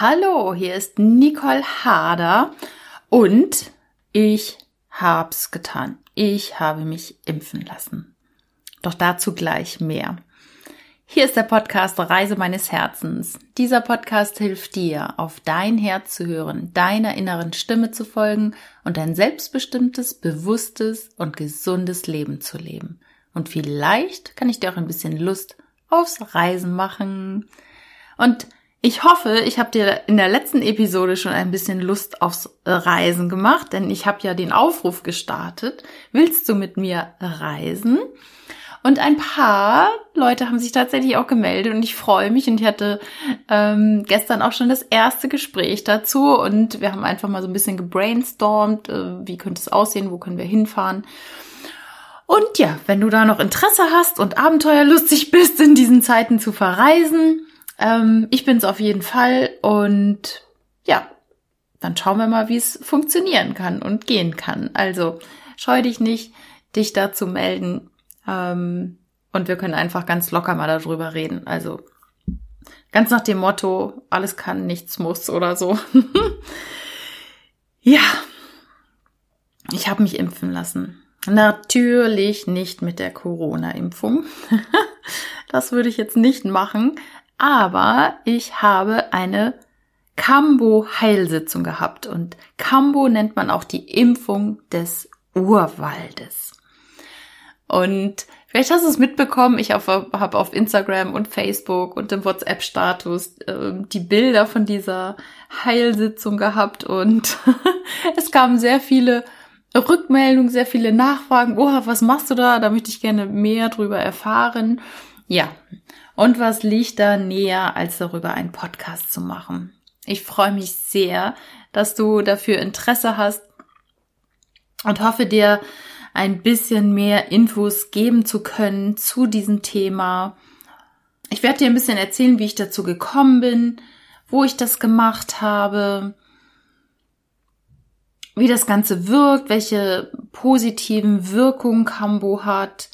Hallo, hier ist Nicole Harder und ich hab's getan. Ich habe mich impfen lassen. Doch dazu gleich mehr. Hier ist der Podcast Reise meines Herzens. Dieser Podcast hilft dir, auf dein Herz zu hören, deiner inneren Stimme zu folgen und ein selbstbestimmtes, bewusstes und gesundes Leben zu leben. Und vielleicht kann ich dir auch ein bisschen Lust aufs Reisen machen. Und ich hoffe, ich habe dir in der letzten Episode schon ein bisschen Lust aufs Reisen gemacht, denn ich habe ja den Aufruf gestartet. Willst du mit mir reisen? Und ein paar Leute haben sich tatsächlich auch gemeldet und ich freue mich. Und ich hatte ähm, gestern auch schon das erste Gespräch dazu und wir haben einfach mal so ein bisschen gebrainstormt, äh, wie könnte es aussehen, wo können wir hinfahren. Und ja, wenn du da noch Interesse hast und abenteuerlustig bist, in diesen Zeiten zu verreisen, ähm, ich bin's auf jeden Fall und ja, dann schauen wir mal, wie es funktionieren kann und gehen kann. Also scheu dich nicht, dich da zu melden. Ähm, und wir können einfach ganz locker mal darüber reden. Also ganz nach dem Motto, alles kann, nichts muss oder so. ja, ich habe mich impfen lassen. Natürlich nicht mit der Corona-Impfung. das würde ich jetzt nicht machen aber ich habe eine Kambo-Heilsitzung gehabt und Kambo nennt man auch die Impfung des Urwaldes. Und vielleicht hast du es mitbekommen, ich habe auf Instagram und Facebook und im WhatsApp-Status äh, die Bilder von dieser Heilsitzung gehabt und es kamen sehr viele Rückmeldungen, sehr viele Nachfragen. Oh, was machst du da? Da möchte ich gerne mehr drüber erfahren. Ja, und was liegt da näher, als darüber einen Podcast zu machen? Ich freue mich sehr, dass du dafür Interesse hast und hoffe dir ein bisschen mehr Infos geben zu können zu diesem Thema. Ich werde dir ein bisschen erzählen, wie ich dazu gekommen bin, wo ich das gemacht habe, wie das Ganze wirkt, welche positiven Wirkungen Kambo hat,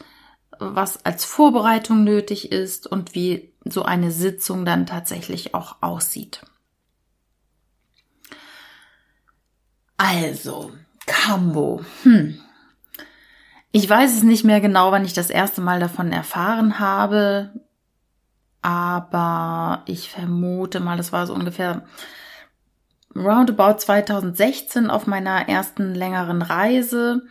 was als Vorbereitung nötig ist und wie so eine Sitzung dann tatsächlich auch aussieht. Also, Cambo. Hm. Ich weiß es nicht mehr genau, wann ich das erste Mal davon erfahren habe, aber ich vermute mal, das war so ungefähr roundabout 2016 auf meiner ersten längeren Reise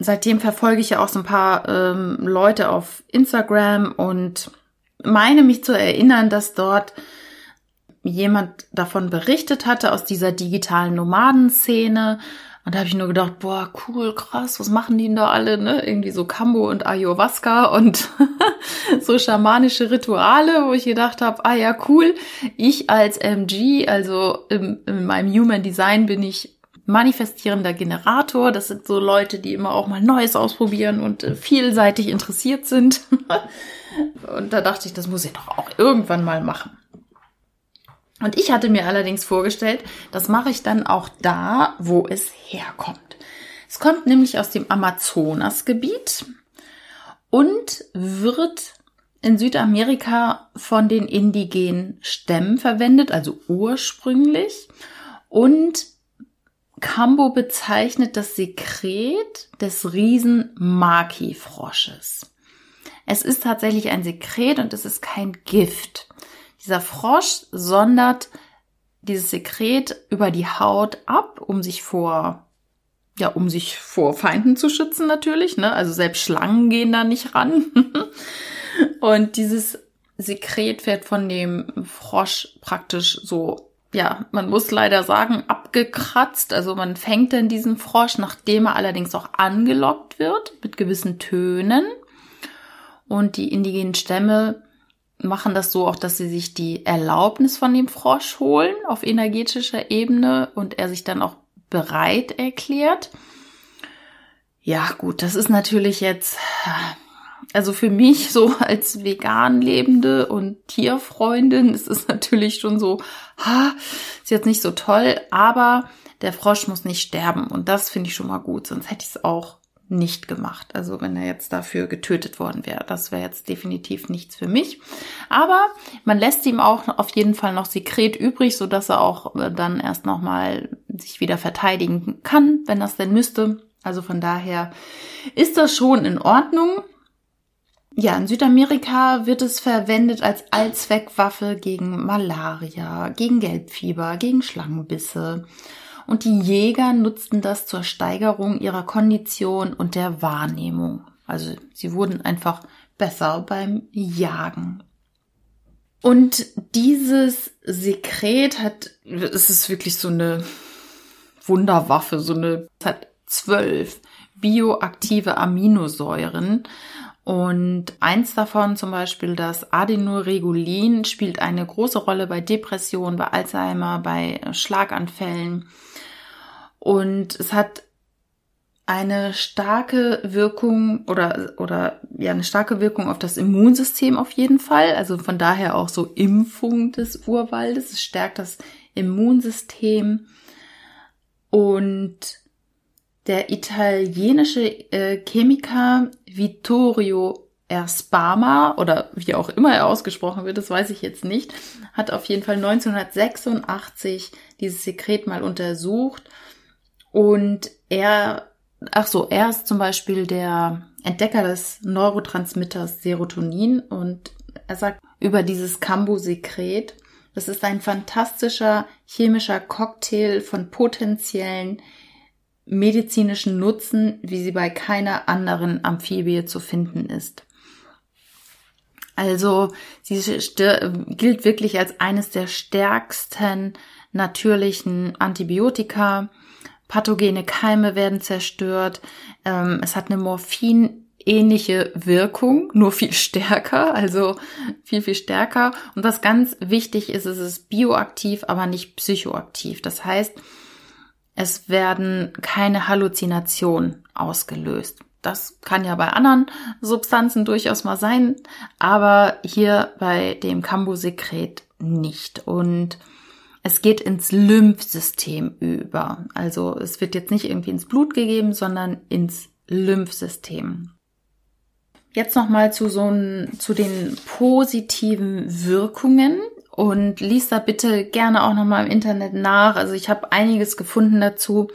seitdem verfolge ich ja auch so ein paar ähm, Leute auf Instagram und meine mich zu erinnern, dass dort jemand davon berichtet hatte aus dieser digitalen Nomadenszene. Und da habe ich nur gedacht, boah, cool, krass, was machen die denn da alle, ne? Irgendwie so Kambo und Ayahuasca und so schamanische Rituale, wo ich gedacht habe, ah ja, cool. Ich als MG, also im, in meinem Human Design bin ich manifestierender Generator. Das sind so Leute, die immer auch mal Neues ausprobieren und äh, vielseitig interessiert sind. und da dachte ich, das muss ich doch auch irgendwann mal machen. Und ich hatte mir allerdings vorgestellt, das mache ich dann auch da, wo es herkommt. Es kommt nämlich aus dem Amazonasgebiet und wird in Südamerika von den indigenen Stämmen verwendet, also ursprünglich. Und Cambo bezeichnet das Sekret des Riesen Maki-Frosches. Es ist tatsächlich ein Sekret und es ist kein Gift. Dieser Frosch sondert dieses Sekret über die Haut ab, um sich vor ja, um sich vor Feinden zu schützen natürlich, ne? Also selbst Schlangen gehen da nicht ran. und dieses Sekret wird von dem Frosch praktisch so ja, man muss leider sagen, abgekratzt. Also man fängt dann diesen Frosch, nachdem er allerdings auch angelockt wird mit gewissen Tönen. Und die indigenen Stämme machen das so auch, dass sie sich die Erlaubnis von dem Frosch holen auf energetischer Ebene und er sich dann auch bereit erklärt. Ja, gut, das ist natürlich jetzt also für mich so als vegan lebende und Tierfreundin ist es natürlich schon so, ha, ist jetzt nicht so toll, aber der Frosch muss nicht sterben und das finde ich schon mal gut, sonst hätte ich es auch nicht gemacht. Also wenn er jetzt dafür getötet worden wäre, das wäre jetzt definitiv nichts für mich. Aber man lässt ihm auch auf jeden Fall noch Sekret übrig, so dass er auch äh, dann erst noch mal sich wieder verteidigen kann, wenn das denn müsste. Also von daher ist das schon in Ordnung. Ja, in Südamerika wird es verwendet als Allzweckwaffe gegen Malaria, gegen Gelbfieber, gegen Schlangenbisse und die Jäger nutzten das zur Steigerung ihrer Kondition und der Wahrnehmung. Also sie wurden einfach besser beim Jagen. Und dieses Sekret hat, es ist wirklich so eine Wunderwaffe, so eine, es hat zwölf bioaktive Aminosäuren. Und eins davon, zum Beispiel das Adenoregulin, spielt eine große Rolle bei Depressionen, bei Alzheimer, bei Schlaganfällen. Und es hat eine starke Wirkung oder, oder ja, eine starke Wirkung auf das Immunsystem auf jeden Fall. Also von daher auch so Impfung des Urwaldes. Es stärkt das Immunsystem. Und der italienische äh, Chemiker Vittorio Erspama oder wie auch immer er ausgesprochen wird, das weiß ich jetzt nicht, hat auf jeden Fall 1986 dieses Sekret mal untersucht. Und er, ach so, er ist zum Beispiel der Entdecker des Neurotransmitters Serotonin und er sagt über dieses Cambo-Sekret, das ist ein fantastischer chemischer Cocktail von potenziellen medizinischen Nutzen, wie sie bei keiner anderen Amphibie zu finden ist. Also sie gilt wirklich als eines der stärksten natürlichen Antibiotika pathogene Keime werden zerstört. Ähm, es hat eine Morphin-ähnliche Wirkung, nur viel stärker, also viel, viel stärker. Und was ganz wichtig ist, es ist bioaktiv, aber nicht psychoaktiv. Das heißt, es werden keine Halluzinationen ausgelöst. Das kann ja bei anderen Substanzen durchaus mal sein, aber hier bei dem Cambosekret nicht. Und es geht ins Lymphsystem über. Also es wird jetzt nicht irgendwie ins Blut gegeben, sondern ins Lymphsystem. Jetzt nochmal zu so zu den positiven Wirkungen und lies da bitte gerne auch nochmal im Internet nach. Also ich habe einiges gefunden dazu.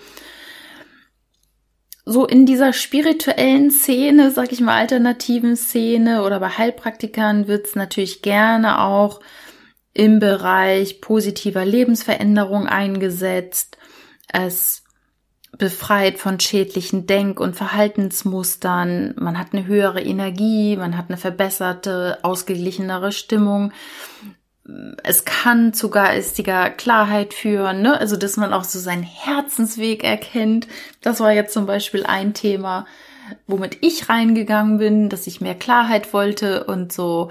So in dieser spirituellen Szene, sag ich mal, alternativen Szene oder bei Heilpraktikern wird es natürlich gerne auch im Bereich positiver Lebensveränderung eingesetzt. Es befreit von schädlichen Denk- und Verhaltensmustern. Man hat eine höhere Energie, man hat eine verbesserte, ausgeglichenere Stimmung. Es kann zu geistiger Klarheit führen, ne? also dass man auch so seinen Herzensweg erkennt. Das war jetzt zum Beispiel ein Thema, womit ich reingegangen bin, dass ich mehr Klarheit wollte und so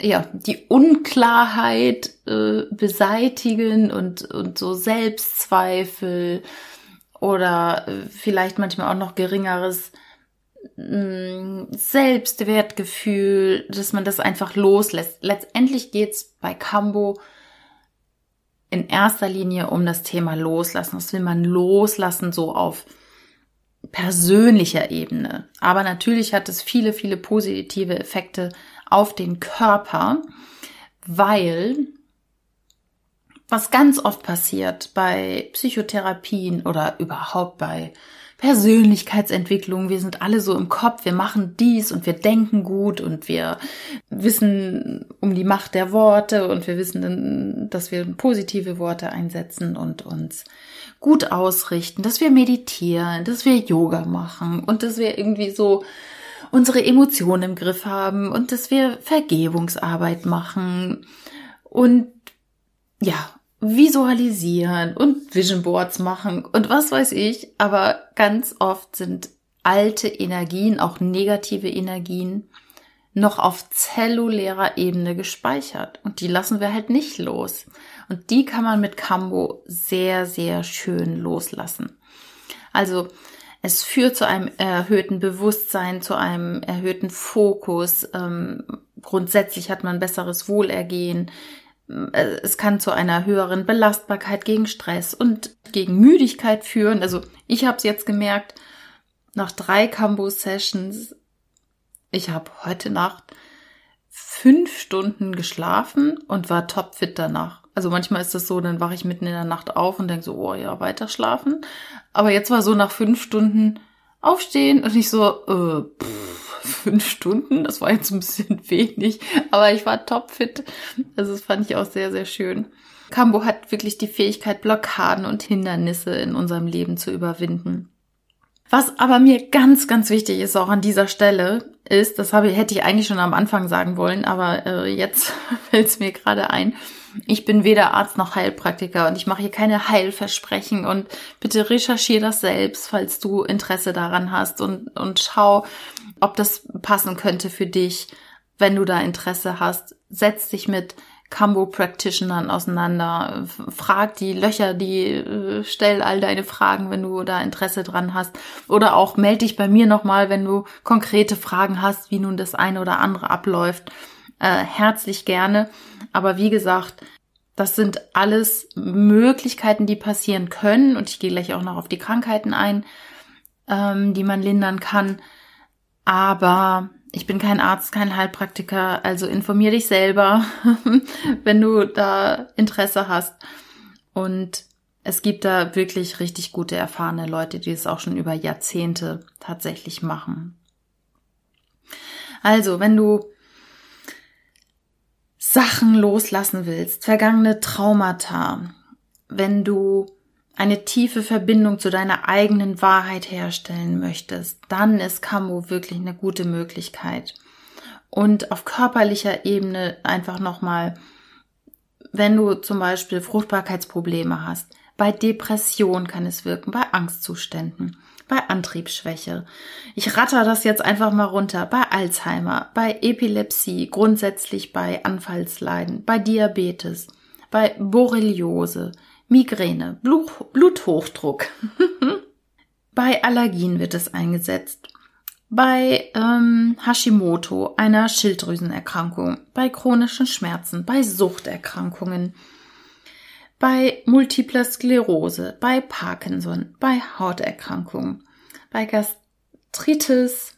ja, die Unklarheit äh, beseitigen und, und so Selbstzweifel oder äh, vielleicht manchmal auch noch geringeres Selbstwertgefühl, dass man das einfach loslässt. Letztendlich geht's bei Cambo in erster Linie um das Thema Loslassen. Das will man loslassen, so auf persönlicher Ebene. Aber natürlich hat es viele, viele positive Effekte auf den Körper, weil was ganz oft passiert bei Psychotherapien oder überhaupt bei Persönlichkeitsentwicklung, wir sind alle so im Kopf, wir machen dies und wir denken gut und wir wissen um die Macht der Worte und wir wissen, dass wir positive Worte einsetzen und uns gut ausrichten, dass wir meditieren, dass wir Yoga machen und dass wir irgendwie so unsere Emotionen im Griff haben und dass wir Vergebungsarbeit machen. Und ja, visualisieren und Vision Boards machen und was weiß ich, aber ganz oft sind alte Energien, auch negative Energien, noch auf zellulärer Ebene gespeichert und die lassen wir halt nicht los. Und die kann man mit Cambo sehr, sehr schön loslassen. Also es führt zu einem erhöhten Bewusstsein, zu einem erhöhten Fokus. Ähm, grundsätzlich hat man besseres Wohlergehen. Äh, es kann zu einer höheren Belastbarkeit gegen Stress und gegen Müdigkeit führen. Also ich habe es jetzt gemerkt, nach drei Cambo-Sessions, ich habe heute Nacht fünf Stunden geschlafen und war topfit danach. Also manchmal ist das so, dann wache ich mitten in der Nacht auf und denke so, oh ja, weiter schlafen. Aber jetzt war so nach fünf Stunden aufstehen und ich so, äh, pff, fünf Stunden, das war jetzt ein bisschen wenig, aber ich war topfit. Also das fand ich auch sehr, sehr schön. Cambo hat wirklich die Fähigkeit, Blockaden und Hindernisse in unserem Leben zu überwinden. Was aber mir ganz, ganz wichtig ist, auch an dieser Stelle, ist, das habe, hätte ich eigentlich schon am Anfang sagen wollen, aber äh, jetzt fällt es mir gerade ein. Ich bin weder Arzt noch Heilpraktiker und ich mache hier keine Heilversprechen und bitte recherchiere das selbst, falls du Interesse daran hast und, und schau, ob das passen könnte für dich. Wenn du da Interesse hast, setz dich mit Cambo Practitionern auseinander, frag die Löcher, die äh, stell all deine Fragen, wenn du da Interesse dran hast oder auch melde dich bei mir nochmal, wenn du konkrete Fragen hast, wie nun das eine oder andere abläuft. Äh, herzlich gerne. Aber wie gesagt, das sind alles Möglichkeiten, die passieren können und ich gehe gleich auch noch auf die Krankheiten ein, ähm, die man lindern kann. Aber ich bin kein Arzt, kein Heilpraktiker, also informier dich selber, wenn du da Interesse hast. Und es gibt da wirklich richtig gute, erfahrene Leute, die es auch schon über Jahrzehnte tatsächlich machen. Also, wenn du Sachen loslassen willst, vergangene Traumata, wenn du eine tiefe Verbindung zu deiner eigenen Wahrheit herstellen möchtest, dann ist Camo wirklich eine gute Möglichkeit. Und auf körperlicher Ebene einfach nochmal, wenn du zum Beispiel Fruchtbarkeitsprobleme hast, bei Depression kann es wirken, bei Angstzuständen, bei Antriebsschwäche. Ich ratter das jetzt einfach mal runter, bei Alzheimer, bei Epilepsie, grundsätzlich bei Anfallsleiden, bei Diabetes, bei Borreliose, Migräne, Blut, Bluthochdruck. Bei Allergien wird es eingesetzt. Bei ähm, Hashimoto, einer Schilddrüsenerkrankung, bei chronischen Schmerzen, bei Suchterkrankungen, bei multipler Sklerose, bei Parkinson, bei Hauterkrankungen, bei Gastritis.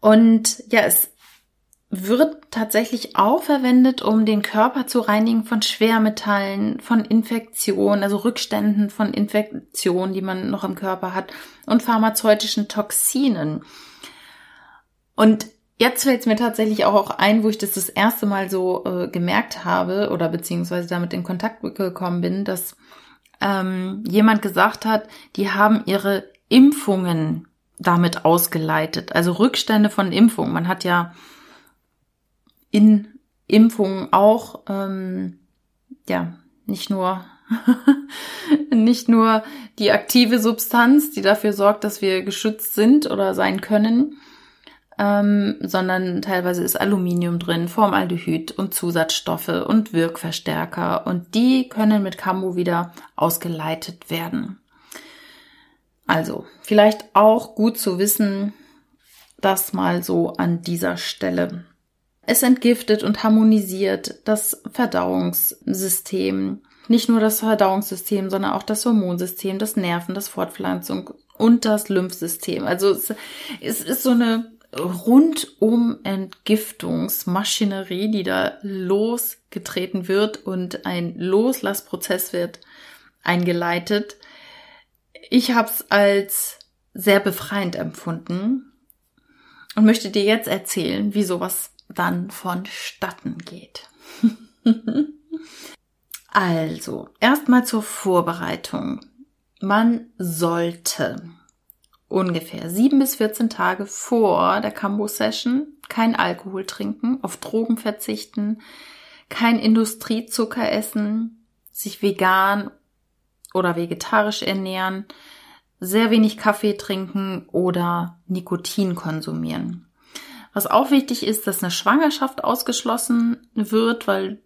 Und ja, es wird tatsächlich auch verwendet, um den Körper zu reinigen von Schwermetallen, von Infektionen, also Rückständen von Infektionen, die man noch im Körper hat und pharmazeutischen Toxinen. Und jetzt fällt es mir tatsächlich auch ein, wo ich das das erste Mal so äh, gemerkt habe oder beziehungsweise damit in Kontakt gekommen bin, dass ähm, jemand gesagt hat, die haben ihre Impfungen damit ausgeleitet, also Rückstände von Impfungen. Man hat ja in Impfungen auch, ähm, ja, nicht nur nicht nur die aktive Substanz, die dafür sorgt, dass wir geschützt sind oder sein können, ähm, sondern teilweise ist Aluminium drin, Formaldehyd und Zusatzstoffe und Wirkverstärker und die können mit Camo wieder ausgeleitet werden. Also, vielleicht auch gut zu wissen, das mal so an dieser Stelle. Es entgiftet und harmonisiert das Verdauungssystem. Nicht nur das Verdauungssystem, sondern auch das Hormonsystem, das Nerven, das Fortpflanzung und das Lymphsystem. Also es, es ist so eine rundum Entgiftungsmaschinerie, die da losgetreten wird und ein Loslassprozess wird eingeleitet. Ich habe es als sehr befreiend empfunden und möchte dir jetzt erzählen, wie sowas dann vonstatten geht. also, erstmal zur Vorbereitung. Man sollte ungefähr sieben bis 14 Tage vor der Cambo-Session kein Alkohol trinken, auf Drogen verzichten, kein Industriezucker essen, sich vegan oder vegetarisch ernähren, sehr wenig Kaffee trinken oder Nikotin konsumieren. Was auch wichtig ist, dass eine Schwangerschaft ausgeschlossen wird, weil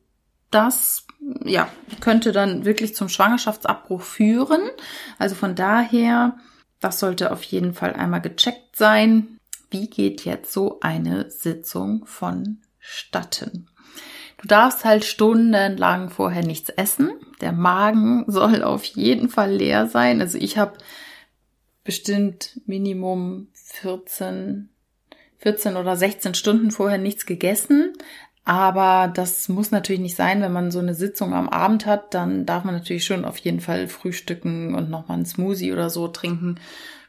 das ja könnte dann wirklich zum Schwangerschaftsabbruch führen. Also von daher, das sollte auf jeden Fall einmal gecheckt sein. Wie geht jetzt so eine Sitzung vonstatten? Du darfst halt stundenlang vorher nichts essen. Der Magen soll auf jeden Fall leer sein. Also ich habe bestimmt Minimum 14, 14 oder 16 Stunden vorher nichts gegessen. Aber das muss natürlich nicht sein, wenn man so eine Sitzung am Abend hat, dann darf man natürlich schon auf jeden Fall frühstücken und nochmal einen Smoothie oder so trinken.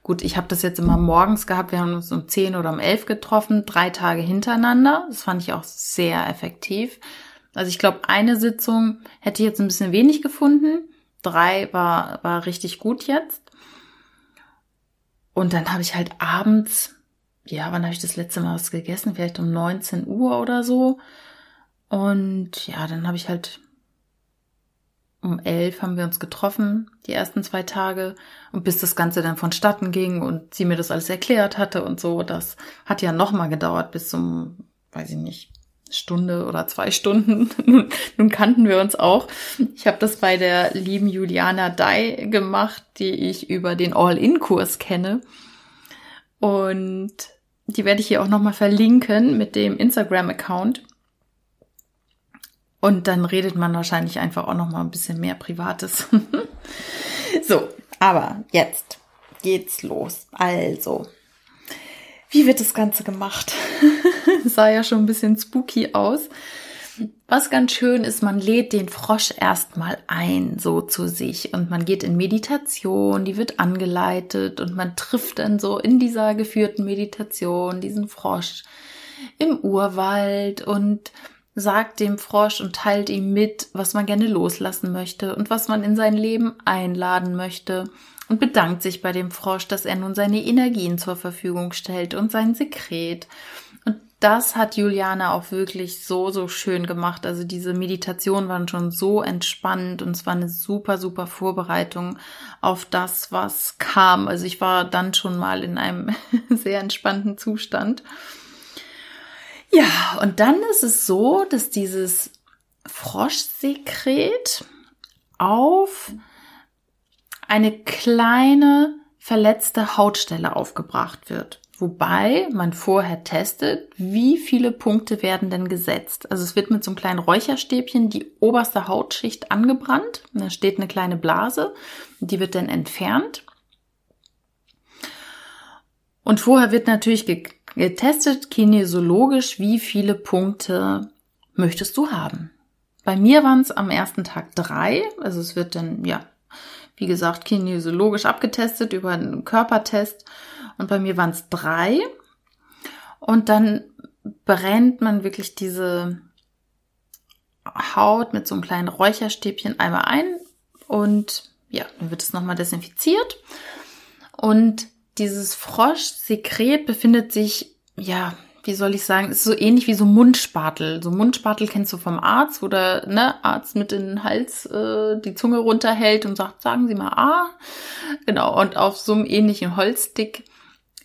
Gut, ich habe das jetzt immer morgens gehabt. Wir haben uns um 10 oder um 11 getroffen, drei Tage hintereinander. Das fand ich auch sehr effektiv. Also ich glaube, eine Sitzung hätte ich jetzt ein bisschen wenig gefunden. Drei war, war richtig gut jetzt. Und dann habe ich halt abends, ja, wann habe ich das letzte Mal was gegessen? Vielleicht um 19 Uhr oder so. Und ja, dann habe ich halt um elf haben wir uns getroffen, die ersten zwei Tage. Und bis das Ganze dann vonstatten ging und sie mir das alles erklärt hatte und so, das hat ja nochmal gedauert bis zum, weiß ich nicht, Stunde oder zwei Stunden. nun, nun kannten wir uns auch. Ich habe das bei der lieben Juliana Dai gemacht, die ich über den All-In-Kurs kenne. Und die werde ich hier auch nochmal verlinken mit dem Instagram-Account. Und dann redet man wahrscheinlich einfach auch noch mal ein bisschen mehr Privates. so, aber jetzt geht's los. Also, wie wird das Ganze gemacht? sah ja schon ein bisschen spooky aus. Was ganz schön ist, man lädt den Frosch erstmal ein, so zu sich. Und man geht in Meditation, die wird angeleitet und man trifft dann so in dieser geführten Meditation diesen Frosch im Urwald und sagt dem Frosch und teilt ihm mit, was man gerne loslassen möchte und was man in sein Leben einladen möchte und bedankt sich bei dem Frosch, dass er nun seine Energien zur Verfügung stellt und sein Sekret. Und das hat Juliane auch wirklich so, so schön gemacht. Also diese Meditationen waren schon so entspannend und es war eine super, super Vorbereitung auf das, was kam. Also ich war dann schon mal in einem sehr entspannten Zustand. Ja, und dann ist es so, dass dieses Froschsekret auf eine kleine verletzte Hautstelle aufgebracht wird. Wobei man vorher testet, wie viele Punkte werden denn gesetzt. Also es wird mit so einem kleinen Räucherstäbchen die oberste Hautschicht angebrannt. Da steht eine kleine Blase, die wird dann entfernt. Und vorher wird natürlich getestet, kinesiologisch, wie viele Punkte möchtest du haben. Bei mir waren es am ersten Tag drei, also es wird dann, ja, wie gesagt, kinesiologisch abgetestet über einen Körpertest und bei mir waren es drei. Und dann brennt man wirklich diese Haut mit so einem kleinen Räucherstäbchen einmal ein und ja, dann wird es nochmal desinfiziert. Und dieses Froschsekret befindet sich, ja, wie soll ich sagen, ist so ähnlich wie so Mundspatel. So Mundspatel kennst du vom Arzt, wo der ne, Arzt mit in den Hals äh, die Zunge runterhält und sagt, sagen Sie mal ah. Genau, und auf so einem ähnlichen Holzstick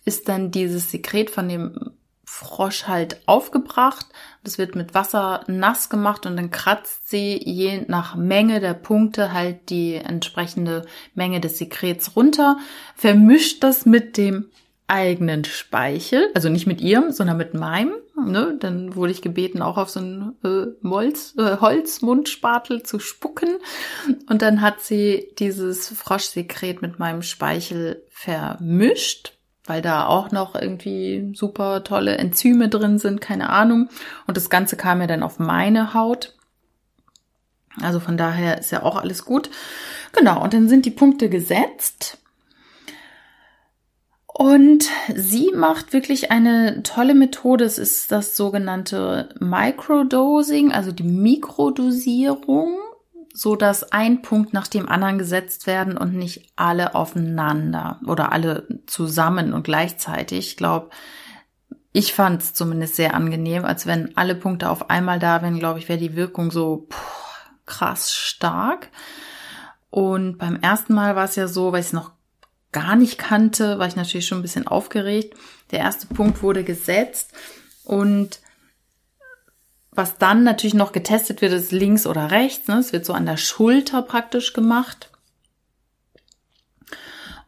ist dann dieses Sekret von dem Frosch halt aufgebracht. Das wird mit Wasser nass gemacht und dann kratzt sie je nach Menge der Punkte halt die entsprechende Menge des Sekrets runter, vermischt das mit dem eigenen Speichel, also nicht mit ihrem, sondern mit meinem. Ne? Dann wurde ich gebeten, auch auf so ein äh, Molz, äh, Holzmundspatel zu spucken. Und dann hat sie dieses Froschsekret mit meinem Speichel vermischt weil da auch noch irgendwie super tolle Enzyme drin sind, keine Ahnung. Und das Ganze kam ja dann auf meine Haut. Also von daher ist ja auch alles gut. Genau, und dann sind die Punkte gesetzt. Und sie macht wirklich eine tolle Methode. Es ist das sogenannte Microdosing, also die Mikrodosierung so dass ein Punkt nach dem anderen gesetzt werden und nicht alle aufeinander oder alle zusammen und gleichzeitig. Ich glaube, ich fand es zumindest sehr angenehm, als wenn alle Punkte auf einmal da wären, glaube ich, wäre die Wirkung so puh, krass stark. Und beim ersten Mal war es ja so, weil ich es noch gar nicht kannte, war ich natürlich schon ein bisschen aufgeregt. Der erste Punkt wurde gesetzt und was dann natürlich noch getestet wird, ist links oder rechts. Ne? Es wird so an der Schulter praktisch gemacht.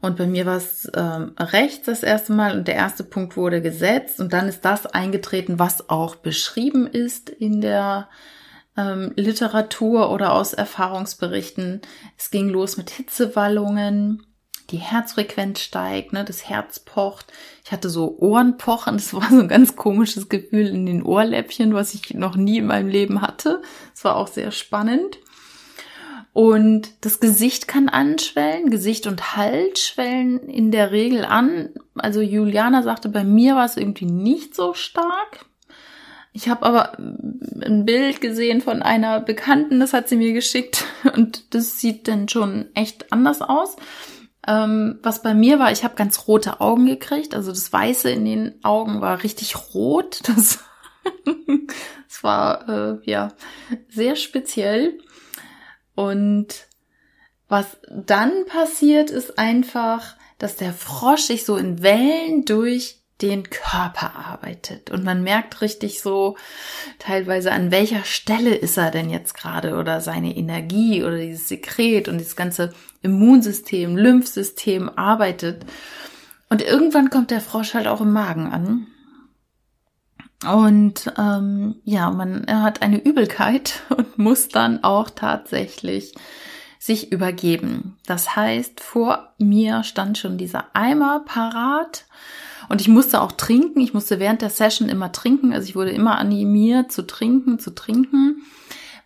Und bei mir war es ähm, rechts das erste Mal und der erste Punkt wurde gesetzt und dann ist das eingetreten, was auch beschrieben ist in der ähm, Literatur oder aus Erfahrungsberichten. Es ging los mit Hitzewallungen, die Herzfrequenz steigt, ne, das Herz pocht. Ich hatte so Ohrenpochen, das war so ein ganz komisches Gefühl in den Ohrläppchen, was ich noch nie in meinem Leben hatte. Das war auch sehr spannend. Und das Gesicht kann anschwellen, Gesicht und Hals schwellen in der Regel an. Also Juliana sagte, bei mir war es irgendwie nicht so stark. Ich habe aber ein Bild gesehen von einer Bekannten, das hat sie mir geschickt und das sieht dann schon echt anders aus. Ähm, was bei mir war, ich habe ganz rote Augen gekriegt. Also das Weiße in den Augen war richtig rot. Das, das war äh, ja sehr speziell. Und was dann passiert, ist einfach, dass der Frosch sich so in Wellen durch den Körper arbeitet. Und man merkt richtig so teilweise, an welcher Stelle ist er denn jetzt gerade oder seine Energie oder dieses Sekret und dieses ganze Immunsystem, Lymphsystem arbeitet. Und irgendwann kommt der Frosch halt auch im Magen an. Und ähm, ja, man er hat eine Übelkeit und muss dann auch tatsächlich sich übergeben. Das heißt, vor mir stand schon dieser Eimer parat und ich musste auch trinken. Ich musste während der Session immer trinken. Also ich wurde immer animiert zu trinken, zu trinken,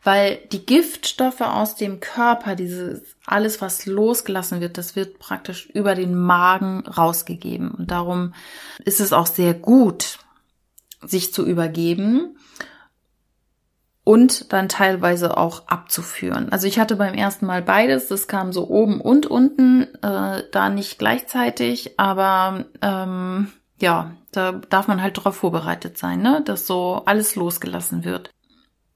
weil die Giftstoffe aus dem Körper, dieses alles, was losgelassen wird, das wird praktisch über den Magen rausgegeben. Und darum ist es auch sehr gut, sich zu übergeben und dann teilweise auch abzuführen. Also ich hatte beim ersten Mal beides, das kam so oben und unten, äh, da nicht gleichzeitig, aber ähm, ja, da darf man halt darauf vorbereitet sein, ne? dass so alles losgelassen wird.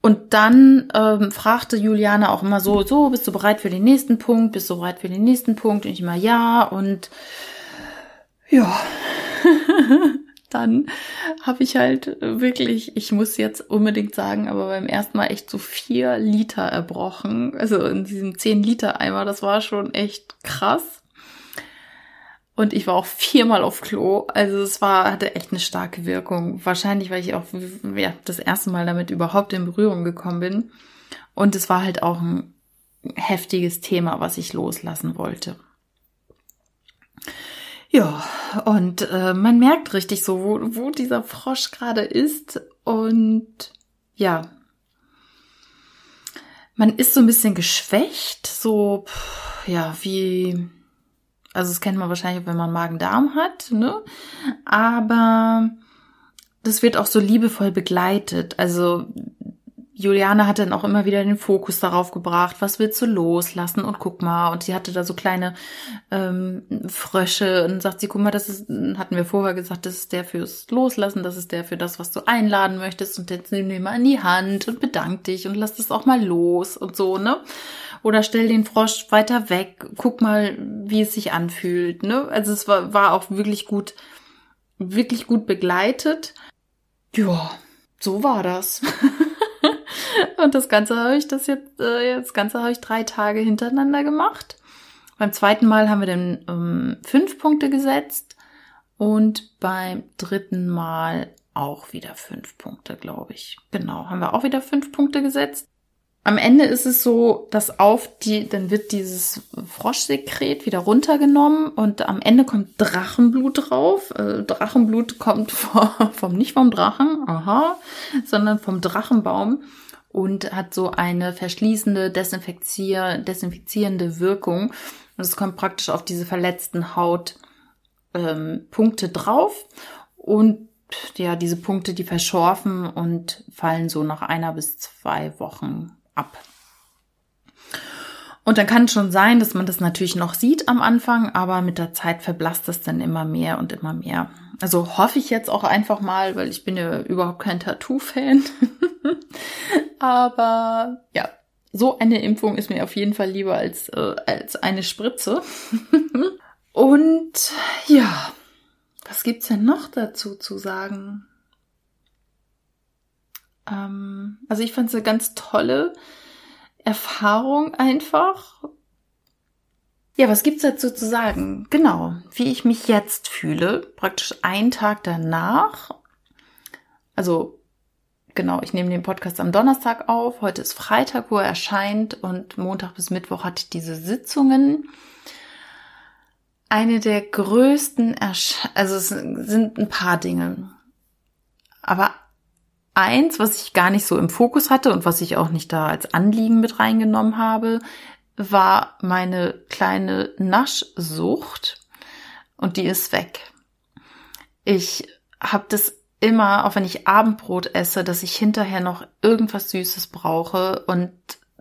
Und dann ähm, fragte Juliane auch immer so, so, bist du bereit für den nächsten Punkt? Bist du bereit für den nächsten Punkt? Und ich immer ja und ja. dann habe ich halt wirklich, ich muss jetzt unbedingt sagen, aber beim ersten Mal echt so vier Liter erbrochen. Also in diesem zehn Liter Eimer, das war schon echt krass. Und ich war auch viermal auf Klo. Also es war, hatte echt eine starke Wirkung. Wahrscheinlich, weil ich auch ja, das erste Mal damit überhaupt in Berührung gekommen bin. Und es war halt auch ein heftiges Thema, was ich loslassen wollte. Ja, und äh, man merkt richtig so, wo, wo dieser Frosch gerade ist. Und ja, man ist so ein bisschen geschwächt, so, ja, wie, also das kennt man wahrscheinlich, wenn man Magen-Darm hat, ne? Aber das wird auch so liebevoll begleitet. Also Juliane hat dann auch immer wieder den Fokus darauf gebracht, was willst du loslassen und guck mal. Und sie hatte da so kleine ähm, Frösche und sagt sie, guck mal, das ist, hatten wir vorher gesagt, das ist der fürs Loslassen, das ist der für das, was du einladen möchtest und jetzt nimm den mal in die Hand und bedank dich und lass das auch mal los und so, ne? Oder stell den Frosch weiter weg, guck mal, wie es sich anfühlt, ne? Also es war, war auch wirklich gut, wirklich gut begleitet. Ja, so war das. Und das Ganze habe ich das jetzt, äh, das Ganze habe ich drei Tage hintereinander gemacht. Beim zweiten Mal haben wir dann ähm, fünf Punkte gesetzt und beim dritten Mal auch wieder fünf Punkte, glaube ich. Genau, haben wir auch wieder fünf Punkte gesetzt. Am Ende ist es so, dass auf die, dann wird dieses Froschsekret wieder runtergenommen und am Ende kommt Drachenblut drauf. Äh, Drachenblut kommt vom, nicht vom Drachen, aha, sondern vom Drachenbaum und hat so eine verschließende, desinfizier desinfizierende Wirkung. Und es kommt praktisch auf diese verletzten Hautpunkte ähm, drauf. Und ja, diese Punkte, die verschorfen und fallen so nach einer bis zwei Wochen ab. Und dann kann es schon sein, dass man das natürlich noch sieht am Anfang, aber mit der Zeit verblasst es dann immer mehr und immer mehr. Also hoffe ich jetzt auch einfach mal, weil ich bin ja überhaupt kein Tattoo-Fan. aber ja, so eine Impfung ist mir auf jeden Fall lieber als, äh, als eine Spritze. und ja, was gibt's denn noch dazu zu sagen? Ähm, also ich fand es eine ganz tolle Erfahrung einfach. Ja, was gibt's dazu zu sagen? Genau, wie ich mich jetzt fühle, praktisch einen Tag danach. Also genau, ich nehme den Podcast am Donnerstag auf. Heute ist Freitag, wo er erscheint und Montag bis Mittwoch hatte ich diese Sitzungen. eine der größten, Ersch also es sind ein paar Dinge. Aber eins, was ich gar nicht so im Fokus hatte und was ich auch nicht da als Anliegen mit reingenommen habe, war meine kleine Naschsucht und die ist weg. Ich habe das immer, auch wenn ich Abendbrot esse, dass ich hinterher noch irgendwas Süßes brauche und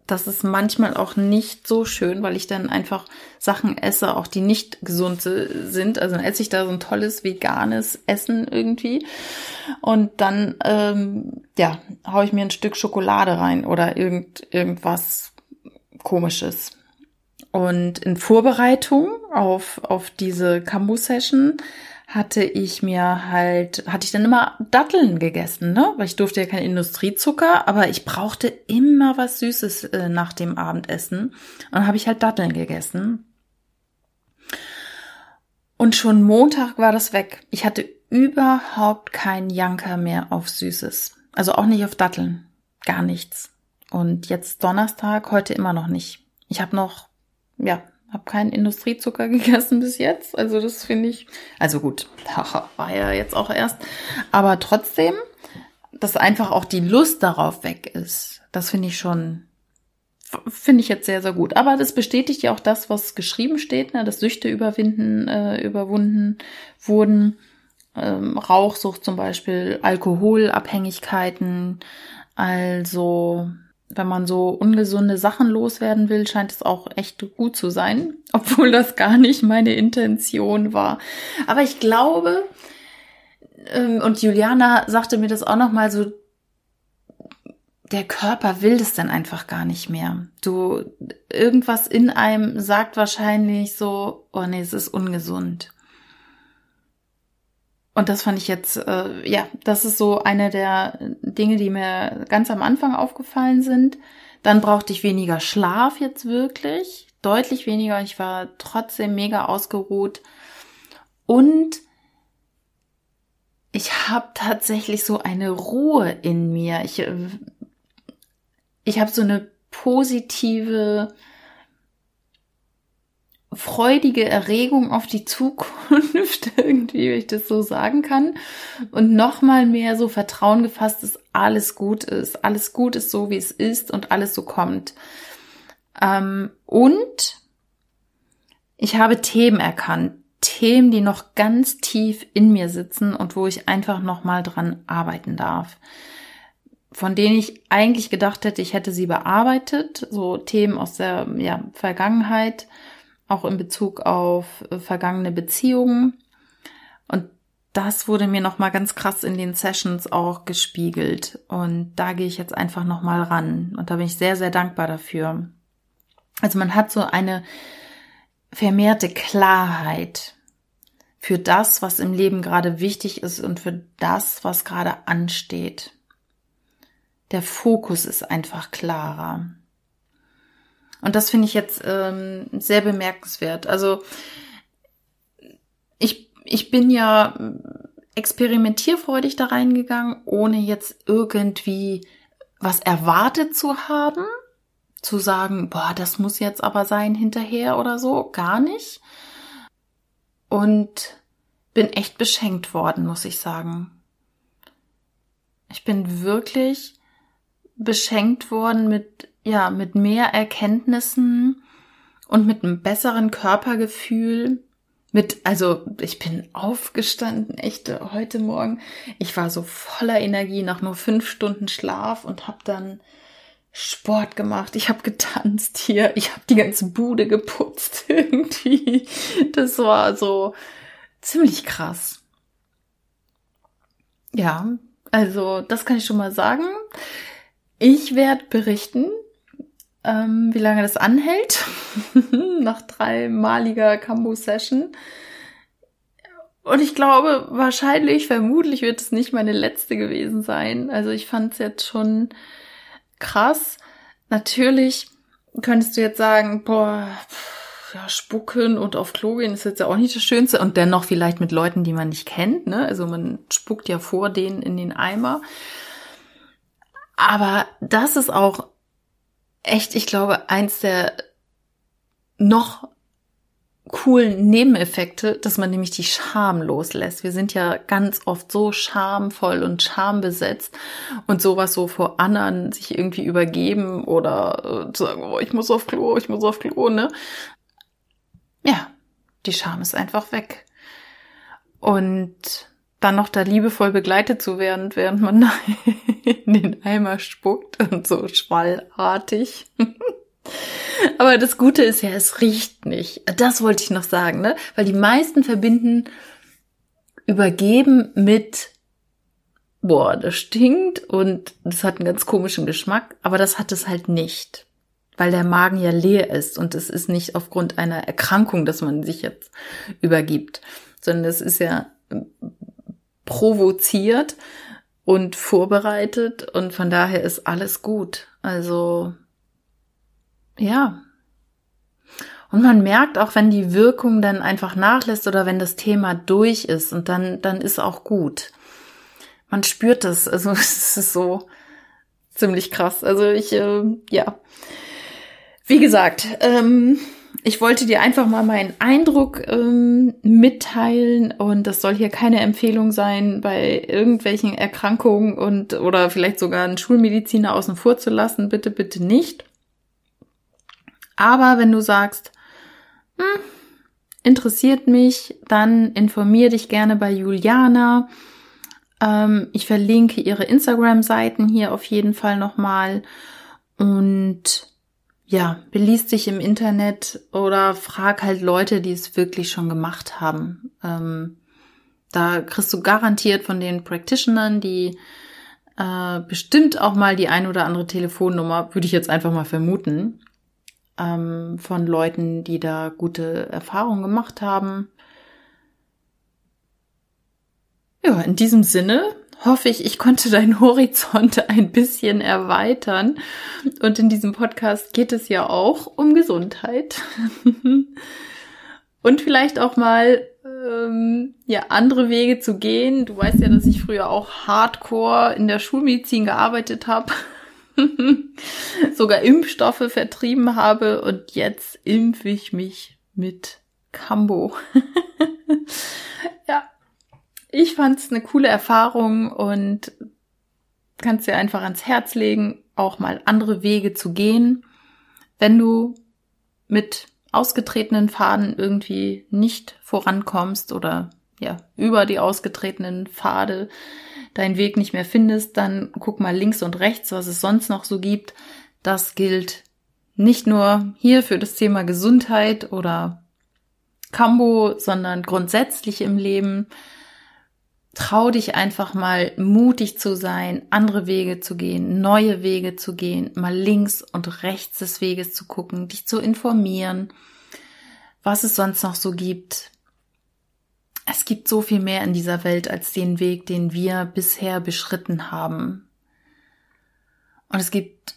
das ist manchmal auch nicht so schön, weil ich dann einfach Sachen esse, auch die nicht gesund sind. Also dann esse ich da so ein tolles veganes Essen irgendwie. Und dann, ähm, ja, haue ich mir ein Stück Schokolade rein oder irgend, irgendwas komisches. Und in Vorbereitung auf, auf diese Camus-Session hatte ich mir halt, hatte ich dann immer Datteln gegessen, ne? Weil ich durfte ja keinen Industriezucker, aber ich brauchte immer was Süßes äh, nach dem Abendessen. Und dann habe ich halt Datteln gegessen. Und schon Montag war das weg. Ich hatte überhaupt keinen Janker mehr auf Süßes. Also auch nicht auf Datteln. Gar nichts. Und jetzt Donnerstag, heute immer noch nicht. Ich habe noch, ja, habe keinen Industriezucker gegessen bis jetzt. Also das finde ich, also gut, war ja jetzt auch erst. Aber trotzdem, dass einfach auch die Lust darauf weg ist, das finde ich schon, finde ich jetzt sehr, sehr gut. Aber das bestätigt ja auch das, was geschrieben steht, ne, dass Süchte überwinden, äh, überwunden wurden. Ähm, Rauchsucht zum Beispiel, Alkoholabhängigkeiten, also wenn man so ungesunde Sachen loswerden will, scheint es auch echt gut zu sein, obwohl das gar nicht meine Intention war. Aber ich glaube, ähm, und Juliana sagte mir das auch noch mal so, der Körper will das dann einfach gar nicht mehr. Du, irgendwas in einem sagt wahrscheinlich so, oh nee, es ist ungesund. Und das fand ich jetzt, äh, ja, das ist so eine der Dinge, die mir ganz am Anfang aufgefallen sind. Dann brauchte ich weniger Schlaf jetzt wirklich, deutlich weniger. Ich war trotzdem mega ausgeruht. Und ich habe tatsächlich so eine Ruhe in mir. Ich, äh, ich habe so eine positive freudige Erregung auf die Zukunft, irgendwie, wenn ich das so sagen kann. Und nochmal mehr so Vertrauen gefasst, dass alles gut ist. Alles gut ist so, wie es ist und alles so kommt. Ähm, und ich habe Themen erkannt. Themen, die noch ganz tief in mir sitzen und wo ich einfach nochmal dran arbeiten darf. Von denen ich eigentlich gedacht hätte, ich hätte sie bearbeitet. So Themen aus der ja, Vergangenheit auch in Bezug auf äh, vergangene Beziehungen. Und das wurde mir noch mal ganz krass in den Sessions auch gespiegelt und da gehe ich jetzt einfach noch mal ran und da bin ich sehr sehr dankbar dafür. Also man hat so eine vermehrte Klarheit für das, was im Leben gerade wichtig ist und für das, was gerade ansteht. Der Fokus ist einfach klarer. Und das finde ich jetzt ähm, sehr bemerkenswert. Also ich, ich bin ja experimentierfreudig da reingegangen, ohne jetzt irgendwie was erwartet zu haben, zu sagen, boah, das muss jetzt aber sein hinterher oder so, gar nicht. Und bin echt beschenkt worden, muss ich sagen. Ich bin wirklich beschenkt worden mit ja, mit mehr Erkenntnissen und mit einem besseren Körpergefühl. Mit, also ich bin aufgestanden, echt heute Morgen. Ich war so voller Energie nach nur fünf Stunden Schlaf und habe dann Sport gemacht. Ich habe getanzt hier. Ich habe die ganze Bude geputzt irgendwie. Das war so ziemlich krass. Ja, also das kann ich schon mal sagen. Ich werde berichten, ähm, wie lange das anhält, nach dreimaliger Cambo-Session. Und ich glaube, wahrscheinlich, vermutlich wird es nicht meine letzte gewesen sein. Also ich fand es jetzt schon krass. Natürlich könntest du jetzt sagen, boah, ja, spucken und auf Klo gehen ist jetzt ja auch nicht das Schönste. Und dennoch vielleicht mit Leuten, die man nicht kennt, ne? Also man spuckt ja vor denen in den Eimer. Aber das ist auch echt, ich glaube, eins der noch coolen Nebeneffekte, dass man nämlich die Scham loslässt. Wir sind ja ganz oft so schamvoll und schambesetzt und sowas so vor anderen sich irgendwie übergeben oder äh, sagen, oh, ich muss auf Klo, ich muss auf Klo, ne? Ja, die Scham ist einfach weg. Und dann noch da liebevoll begleitet zu werden, während man in den Eimer spuckt und so schwallartig. Aber das Gute ist ja, es riecht nicht. Das wollte ich noch sagen, ne? Weil die meisten verbinden übergeben mit boah, das stinkt und das hat einen ganz komischen Geschmack, aber das hat es halt nicht. Weil der Magen ja leer ist und es ist nicht aufgrund einer Erkrankung, dass man sich jetzt übergibt, sondern es ist ja provoziert und vorbereitet und von daher ist alles gut. Also ja. Und man merkt auch, wenn die Wirkung dann einfach nachlässt oder wenn das Thema durch ist und dann, dann ist auch gut. Man spürt das. Also es ist so ziemlich krass. Also ich, äh, ja. Wie gesagt, ähm, ich wollte dir einfach mal meinen Eindruck ähm, mitteilen und das soll hier keine Empfehlung sein, bei irgendwelchen Erkrankungen und oder vielleicht sogar einen Schulmediziner außen vor zu lassen. Bitte, bitte nicht. Aber wenn du sagst, hm, interessiert mich, dann informier dich gerne bei Juliana. Ähm, ich verlinke ihre Instagram-Seiten hier auf jeden Fall nochmal. Und ja, beließ dich im Internet oder frag halt Leute, die es wirklich schon gemacht haben. Ähm, da kriegst du garantiert von den Practitionern, die äh, bestimmt auch mal die ein oder andere Telefonnummer, würde ich jetzt einfach mal vermuten, ähm, von Leuten, die da gute Erfahrungen gemacht haben. Ja, in diesem Sinne hoffe ich, ich konnte deinen Horizont ein bisschen erweitern. Und in diesem Podcast geht es ja auch um Gesundheit. Und vielleicht auch mal ähm, ja andere Wege zu gehen. Du weißt ja, dass ich früher auch Hardcore in der Schulmedizin gearbeitet habe. sogar Impfstoffe vertrieben habe und jetzt impfe ich mich mit Cambo. ja, ich fand es eine coole Erfahrung und kannst dir einfach ans Herz legen, auch mal andere Wege zu gehen, wenn du mit ausgetretenen Faden irgendwie nicht vorankommst oder ja, über die ausgetretenen Pfade deinen Weg nicht mehr findest, dann guck mal links und rechts, was es sonst noch so gibt. Das gilt nicht nur hier für das Thema Gesundheit oder Kambo, sondern grundsätzlich im Leben. Trau dich einfach mal mutig zu sein, andere Wege zu gehen, neue Wege zu gehen, mal links und rechts des Weges zu gucken, dich zu informieren, was es sonst noch so gibt, es gibt so viel mehr in dieser Welt als den Weg, den wir bisher beschritten haben. Und es gibt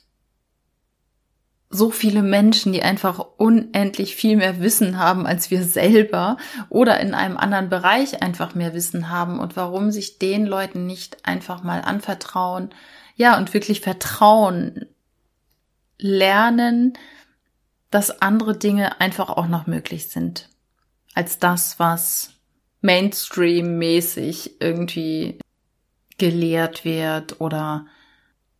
so viele Menschen, die einfach unendlich viel mehr Wissen haben als wir selber oder in einem anderen Bereich einfach mehr Wissen haben und warum sich den Leuten nicht einfach mal anvertrauen, ja, und wirklich vertrauen, lernen, dass andere Dinge einfach auch noch möglich sind als das, was Mainstream-mäßig irgendwie gelehrt wird oder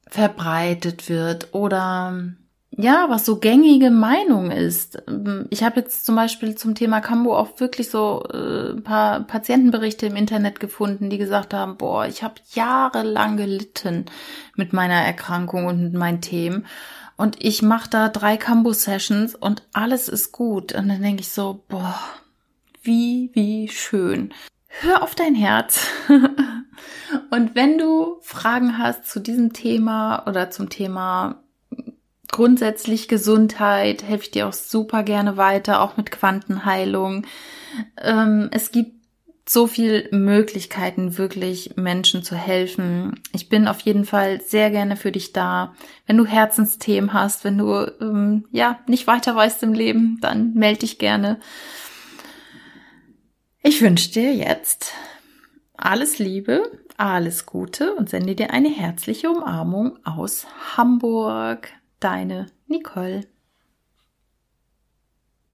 verbreitet wird oder ja, was so gängige Meinung ist. Ich habe jetzt zum Beispiel zum Thema Cambo auch wirklich so äh, ein paar Patientenberichte im Internet gefunden, die gesagt haben, boah, ich habe jahrelang gelitten mit meiner Erkrankung und mit meinen Themen. Und ich mache da drei Cambo-Sessions und alles ist gut. Und dann denke ich so, boah, wie, wie schön. Hör auf dein Herz. Und wenn du Fragen hast zu diesem Thema oder zum Thema grundsätzlich Gesundheit, helfe ich dir auch super gerne weiter, auch mit Quantenheilung. Ähm, es gibt so viel Möglichkeiten, wirklich Menschen zu helfen. Ich bin auf jeden Fall sehr gerne für dich da. Wenn du Herzensthemen hast, wenn du ähm, ja nicht weiter weißt im Leben, dann melde dich gerne. Ich wünsche dir jetzt alles Liebe, alles Gute und sende dir eine herzliche Umarmung aus Hamburg. Deine Nicole.